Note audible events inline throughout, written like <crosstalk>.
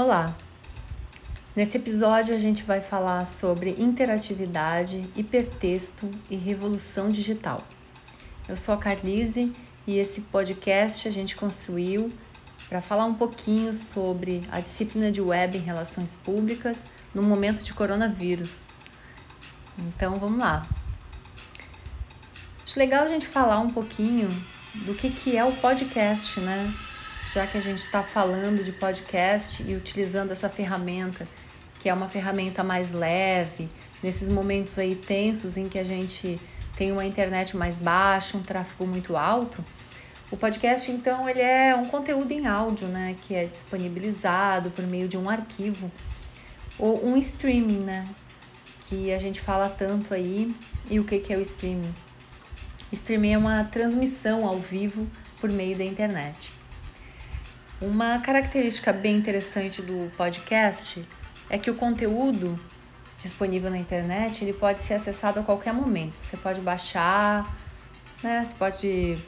Olá! Nesse episódio a gente vai falar sobre interatividade, hipertexto e revolução digital. Eu sou a Carlise e esse podcast a gente construiu para falar um pouquinho sobre a disciplina de web em relações públicas no momento de coronavírus. Então vamos lá. Acho legal a gente falar um pouquinho do que, que é o podcast, né? Já que a gente está falando de podcast e utilizando essa ferramenta, que é uma ferramenta mais leve, nesses momentos aí tensos em que a gente tem uma internet mais baixa, um tráfego muito alto, o podcast então ele é um conteúdo em áudio, né, que é disponibilizado por meio de um arquivo ou um streaming, né, que a gente fala tanto aí. E o que que é o streaming? Streaming é uma transmissão ao vivo por meio da internet. Uma característica bem interessante do podcast é que o conteúdo disponível na internet ele pode ser acessado a qualquer momento. Você pode baixar, né? Você pode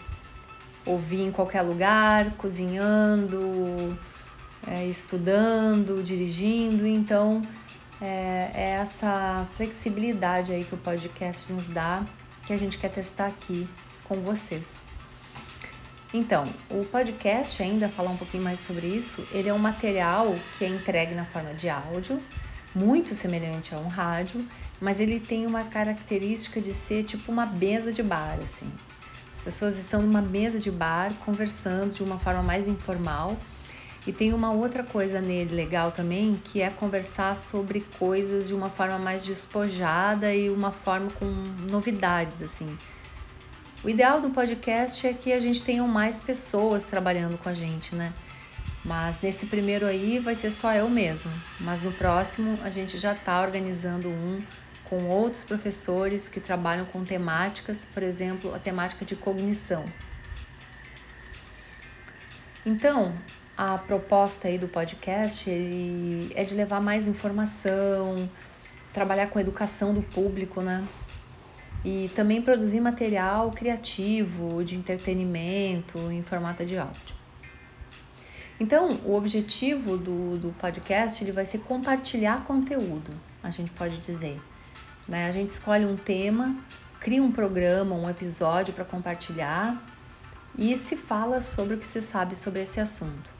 ouvir em qualquer lugar, cozinhando, é, estudando, dirigindo. Então é, é essa flexibilidade aí que o podcast nos dá que a gente quer testar aqui com vocês. Então, o podcast, ainda falar um pouquinho mais sobre isso, ele é um material que é entregue na forma de áudio, muito semelhante a um rádio, mas ele tem uma característica de ser tipo uma mesa de bar, assim. As pessoas estão numa mesa de bar conversando de uma forma mais informal. E tem uma outra coisa nele legal também, que é conversar sobre coisas de uma forma mais despojada e uma forma com novidades, assim o ideal do podcast é que a gente tenha mais pessoas trabalhando com a gente, né? Mas nesse primeiro aí vai ser só eu mesmo. Mas no próximo a gente já está organizando um com outros professores que trabalham com temáticas, por exemplo, a temática de cognição. Então, a proposta aí do podcast ele é de levar mais informação, trabalhar com a educação do público, né? E também produzir material criativo, de entretenimento em formato de áudio. Então, o objetivo do, do podcast ele vai ser compartilhar conteúdo, a gente pode dizer. Né? A gente escolhe um tema, cria um programa, um episódio para compartilhar e se fala sobre o que se sabe sobre esse assunto.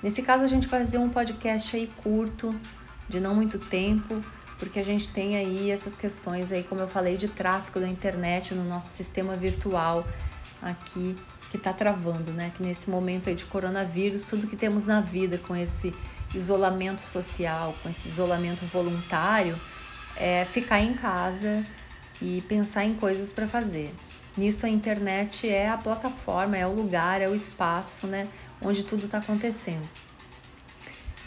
Nesse caso, a gente vai fazer um podcast aí curto, de não muito tempo, porque a gente tem aí essas questões aí, como eu falei, de tráfego da internet no nosso sistema virtual aqui que está travando, né? Que nesse momento aí de coronavírus, tudo que temos na vida com esse isolamento social, com esse isolamento voluntário, é ficar em casa e pensar em coisas para fazer. Nisso a internet é a plataforma, é o lugar, é o espaço, né, onde tudo está acontecendo.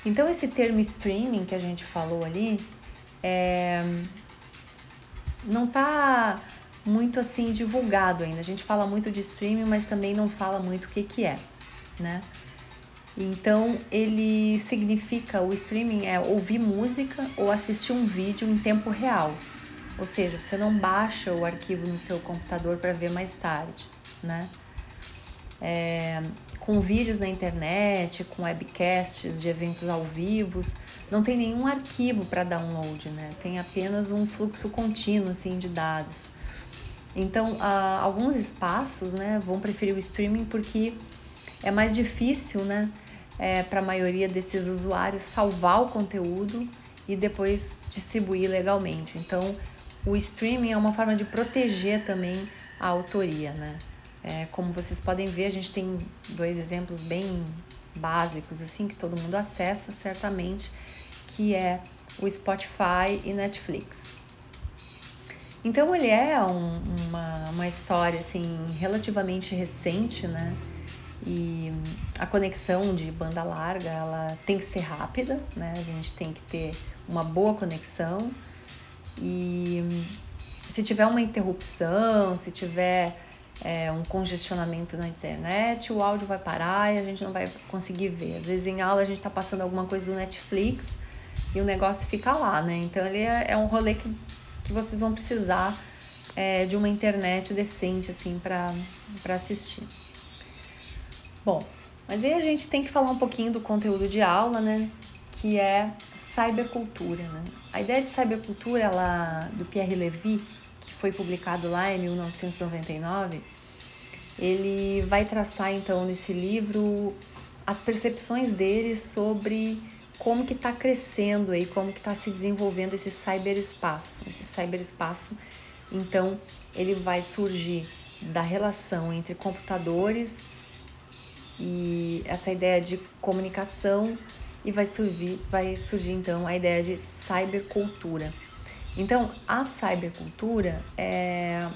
Então esse termo streaming que a gente falou ali, é, não está muito assim divulgado ainda. A gente fala muito de streaming, mas também não fala muito o que, que é, né? Então ele significa o streaming é ouvir música ou assistir um vídeo em tempo real. Ou seja, você não baixa o arquivo no seu computador para ver mais tarde, né? É, com vídeos na internet, com webcasts de eventos ao vivo, não tem nenhum arquivo para download, né? Tem apenas um fluxo contínuo assim de dados. Então, uh, alguns espaços, né, vão preferir o streaming porque é mais difícil, né, é, para a maioria desses usuários salvar o conteúdo e depois distribuir legalmente. Então, o streaming é uma forma de proteger também a autoria, né? É, como vocês podem ver, a gente tem dois exemplos bem básicos, assim, que todo mundo acessa certamente, que é o Spotify e Netflix. Então ele é um, uma, uma história assim relativamente recente, né? E a conexão de banda larga ela tem que ser rápida, né? A gente tem que ter uma boa conexão e se tiver uma interrupção, se tiver é, um congestionamento na internet, o áudio vai parar e a gente não vai conseguir ver. Às vezes em aula a gente está passando alguma coisa do Netflix e o negócio fica lá, né? Então ele é, é um rolê que, que vocês vão precisar é, de uma internet decente, assim, para assistir. Bom, mas aí a gente tem que falar um pouquinho do conteúdo de aula, né? que é cybercultura. Né? A ideia de cybercultura ela, do Pierre Levy, foi publicado lá em 1999, ele vai traçar então nesse livro as percepções dele sobre como que está crescendo aí, como que está se desenvolvendo esse cyberespaço. Esse cyberespaço, então, ele vai surgir da relação entre computadores e essa ideia de comunicação e vai surgir, vai surgir então a ideia de cybercultura. Então, a cybercultura é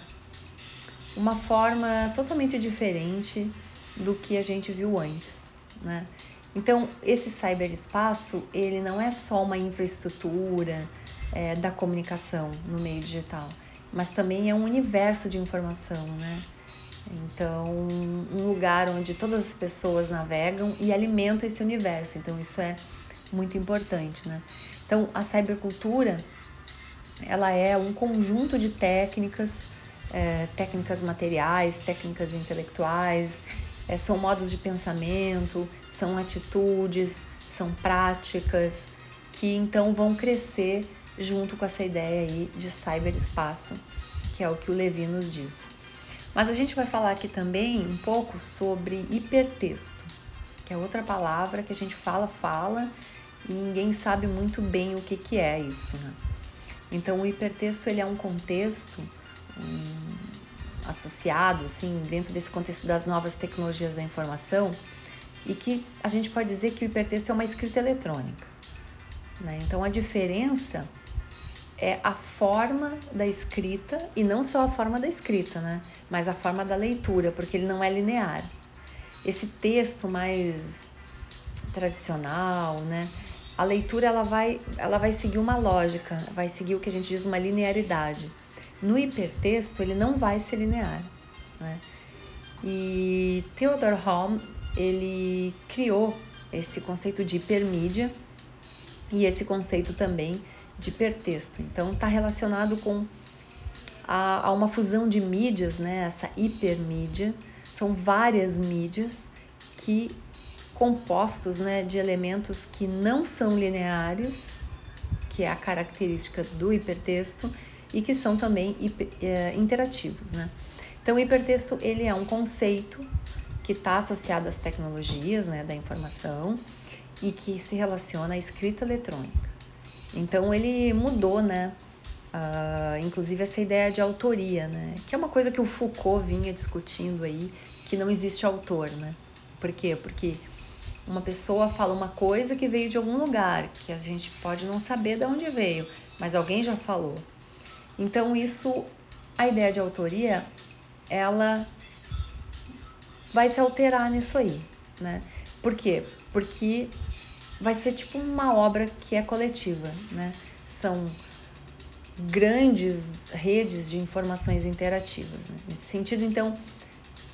uma forma totalmente diferente do que a gente viu antes, né? Então, esse cyberespaço, ele não é só uma infraestrutura é, da comunicação no meio digital, mas também é um universo de informação, né? Então, um lugar onde todas as pessoas navegam e alimentam esse universo. Então, isso é muito importante, né? Então, a cybercultura, ela é um conjunto de técnicas, é, técnicas materiais, técnicas intelectuais, é, são modos de pensamento, são atitudes, são práticas que então vão crescer junto com essa ideia aí de cyberespaço, que é o que o Levi nos diz. Mas a gente vai falar aqui também um pouco sobre hipertexto, que é outra palavra que a gente fala, fala e ninguém sabe muito bem o que, que é isso. Né? Então, o hipertexto ele é um contexto um, associado, assim, dentro desse contexto das novas tecnologias da informação, e que a gente pode dizer que o hipertexto é uma escrita eletrônica. Né? Então, a diferença é a forma da escrita e não só a forma da escrita, né? Mas a forma da leitura, porque ele não é linear. Esse texto mais tradicional, né? A leitura ela vai, ela vai seguir uma lógica, vai seguir o que a gente diz uma linearidade. No hipertexto ele não vai ser linear, né? E Theodor Holm ele criou esse conceito de hipermídia e esse conceito também de hipertexto. Então está relacionado com a, a, uma fusão de mídias, né? Essa hipermídia são várias mídias que compostos, né, de elementos que não são lineares, que é a característica do hipertexto e que são também é, interativos, né? Então, o hipertexto ele é um conceito que está associado às tecnologias, né, da informação e que se relaciona à escrita eletrônica. Então ele mudou, né? Uh, inclusive essa ideia de autoria, né? Que é uma coisa que o Foucault vinha discutindo aí, que não existe autor, né? Por quê? Porque uma pessoa fala uma coisa que veio de algum lugar, que a gente pode não saber de onde veio, mas alguém já falou. Então isso, a ideia de autoria, ela vai se alterar nisso aí, né? Por quê? Porque vai ser tipo uma obra que é coletiva, né? São grandes redes de informações interativas. Né? Nesse sentido, então,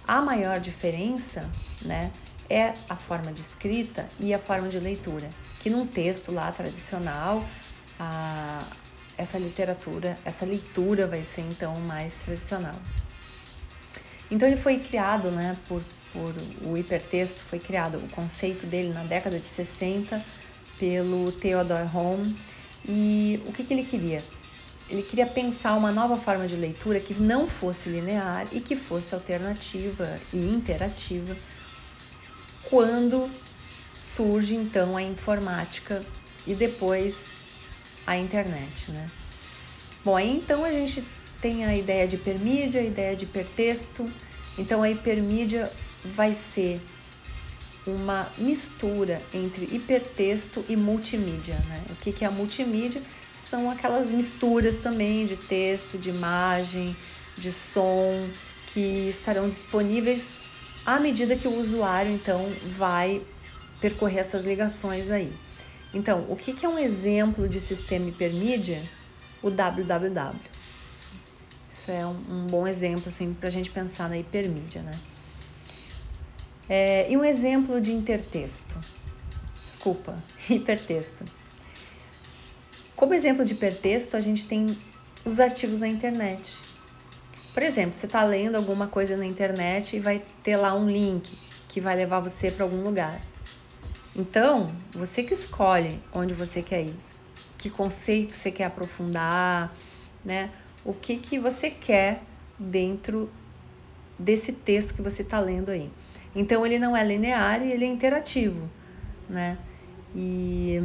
a maior diferença, né, é a forma de escrita e a forma de leitura, que num texto lá tradicional, a, essa literatura, essa leitura vai ser então mais tradicional. Então ele foi criado, né, por por o hipertexto, foi criado o conceito dele na década de 60 pelo Theodore Holm. E o que, que ele queria? Ele queria pensar uma nova forma de leitura que não fosse linear e que fosse alternativa e interativa quando surge então a informática e depois a internet, né? Bom, aí então a gente tem a ideia de hipermídia, a ideia de hipertexto. Então a hipermídia vai ser uma mistura entre hipertexto e multimídia. Né? O que, que é a multimídia? São aquelas misturas também de texto, de imagem, de som, que estarão disponíveis à medida que o usuário então vai percorrer essas ligações aí. Então, o que, é um exemplo de sistema hipermídia? O www. Isso é um, um bom exemplo assim, para a gente pensar na hipermídia, né? É, e um exemplo de intertexto. Desculpa, <laughs> hipertexto. Como exemplo de hipertexto, a gente tem os artigos na internet. Por exemplo, você está lendo alguma coisa na internet e vai ter lá um link que vai levar você para algum lugar. Então, você que escolhe onde você quer ir, que conceito você quer aprofundar, né? O que que você quer dentro desse texto que você está lendo aí. Então ele não é linear e ele é interativo, né? E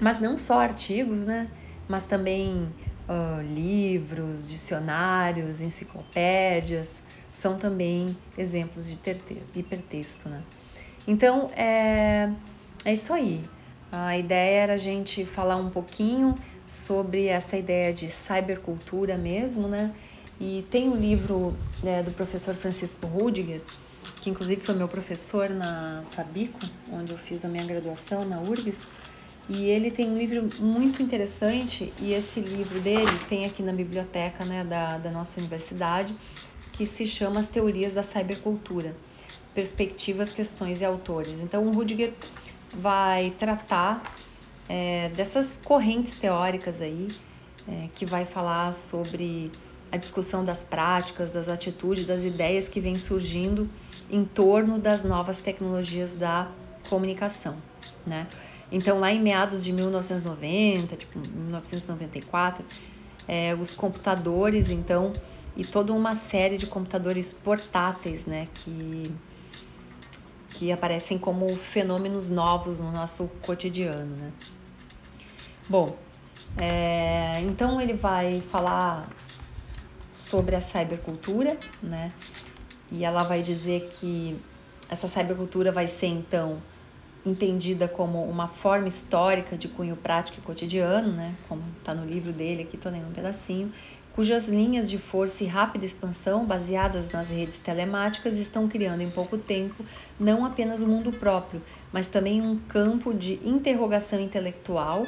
mas não só artigos, né? Mas também uh, livros, dicionários, enciclopédias são também exemplos de hipertexto, né? Então é é isso aí. A ideia era a gente falar um pouquinho sobre essa ideia de cybercultura mesmo, né? E tem um livro né, do professor Francisco Rudiger, que inclusive foi meu professor na Fabico, onde eu fiz a minha graduação na URGS, e ele tem um livro muito interessante, e esse livro dele tem aqui na biblioteca né, da, da nossa universidade, que se chama As Teorias da Cybercultura, Perspectivas, Questões e Autores. Então o Rudiger vai tratar é, dessas correntes teóricas aí, é, que vai falar sobre a discussão das práticas, das atitudes, das ideias que vêm surgindo em torno das novas tecnologias da comunicação, né? Então, lá em meados de 1990, tipo 1994, é, os computadores, então, e toda uma série de computadores portáteis, né, que, que aparecem como fenômenos novos no nosso cotidiano, né? Bom, é, então ele vai falar sobre a cybercultura, né? E ela vai dizer que essa cybercultura vai ser então entendida como uma forma histórica de cunho prático e cotidiano, né? Como está no livro dele, aqui estou lendo um pedacinho, cujas linhas de força e rápida expansão, baseadas nas redes telemáticas, estão criando em pouco tempo não apenas o mundo próprio, mas também um campo de interrogação intelectual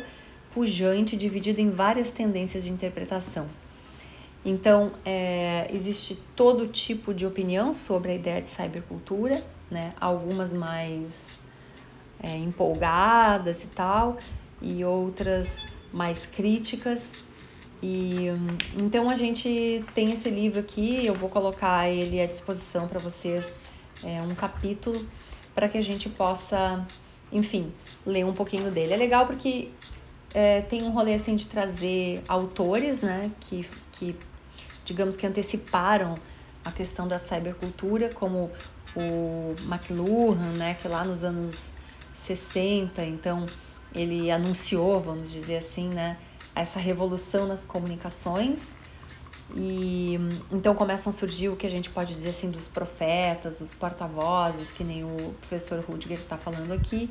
pujante, dividido em várias tendências de interpretação. Então, é, existe todo tipo de opinião sobre a ideia de cybercultura, né? algumas mais é, empolgadas e tal, e outras mais críticas. E então a gente tem esse livro aqui, eu vou colocar ele à disposição para vocês, é, um capítulo, para que a gente possa, enfim, ler um pouquinho dele. É legal porque é, tem um rolê assim de trazer autores, né, que, que digamos que anteciparam a questão da cybercultura, como o McLuhan, né, que lá nos anos 60, então ele anunciou, vamos dizer assim, né, essa revolução nas comunicações. E então começam a surgir o que a gente pode dizer assim dos profetas, os porta-vozes, que nem o professor Rudiger está falando aqui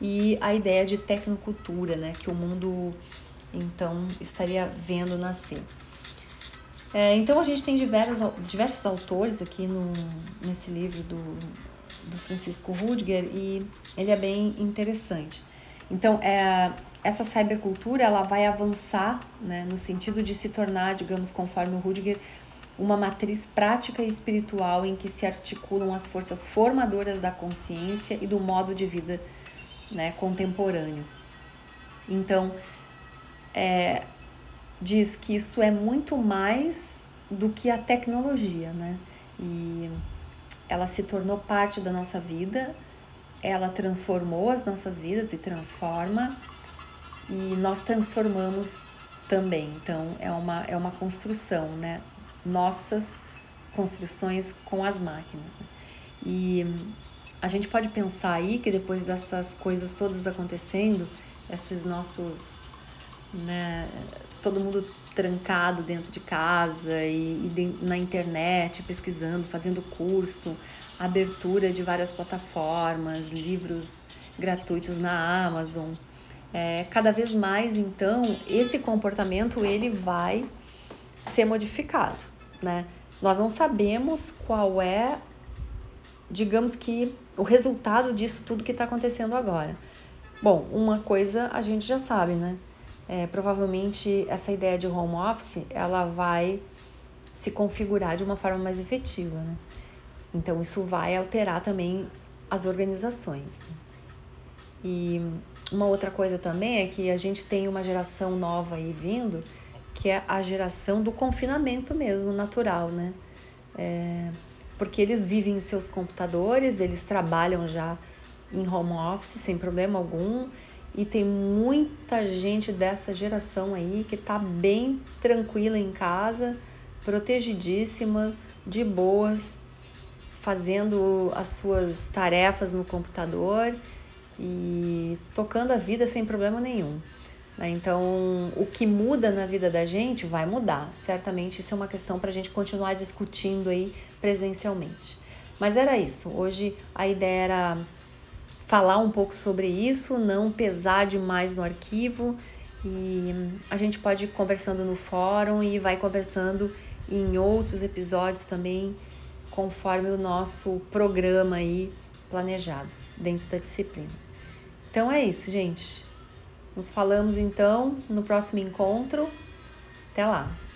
e a ideia de tecnocultura, né, que o mundo então estaria vendo nascer. É, então a gente tem diversos, diversos autores aqui no, nesse livro do, do Francisco Rudiger e ele é bem interessante. Então é, essa cybercultura ela vai avançar né, no sentido de se tornar, digamos, conforme o Rudiger, uma matriz prática e espiritual em que se articulam as forças formadoras da consciência e do modo de vida né, contemporâneo. Então, é, diz que isso é muito mais do que a tecnologia, né? E ela se tornou parte da nossa vida, ela transformou as nossas vidas e transforma, e nós transformamos também. Então, é uma, é uma construção, né? Nossas construções com as máquinas. E a gente pode pensar aí que depois dessas coisas todas acontecendo, esses nossos, né, todo mundo trancado dentro de casa e, e de, na internet, pesquisando, fazendo curso, abertura de várias plataformas, livros gratuitos na Amazon. É, cada vez mais, então, esse comportamento ele vai ser modificado, né? Nós não sabemos qual é digamos que o resultado disso tudo que está acontecendo agora. Bom, uma coisa a gente já sabe, né? É, provavelmente essa ideia de home office ela vai se configurar de uma forma mais efetiva, né? Então isso vai alterar também as organizações. E uma outra coisa também é que a gente tem uma geração nova aí vindo, que é a geração do confinamento mesmo, natural, né? É, porque eles vivem em seus computadores, eles trabalham já em home office sem problema algum. E tem muita gente dessa geração aí que tá bem tranquila em casa, protegidíssima, de boas, fazendo as suas tarefas no computador e tocando a vida sem problema nenhum. Né? Então, o que muda na vida da gente vai mudar. Certamente isso é uma questão para a gente continuar discutindo aí presencialmente. Mas era isso. Hoje a ideia era falar um pouco sobre isso, não pesar demais no arquivo e a gente pode ir conversando no fórum e vai conversando em outros episódios também, conforme o nosso programa aí planejado dentro da disciplina. Então é isso, gente. Nos falamos então no próximo encontro. Até lá!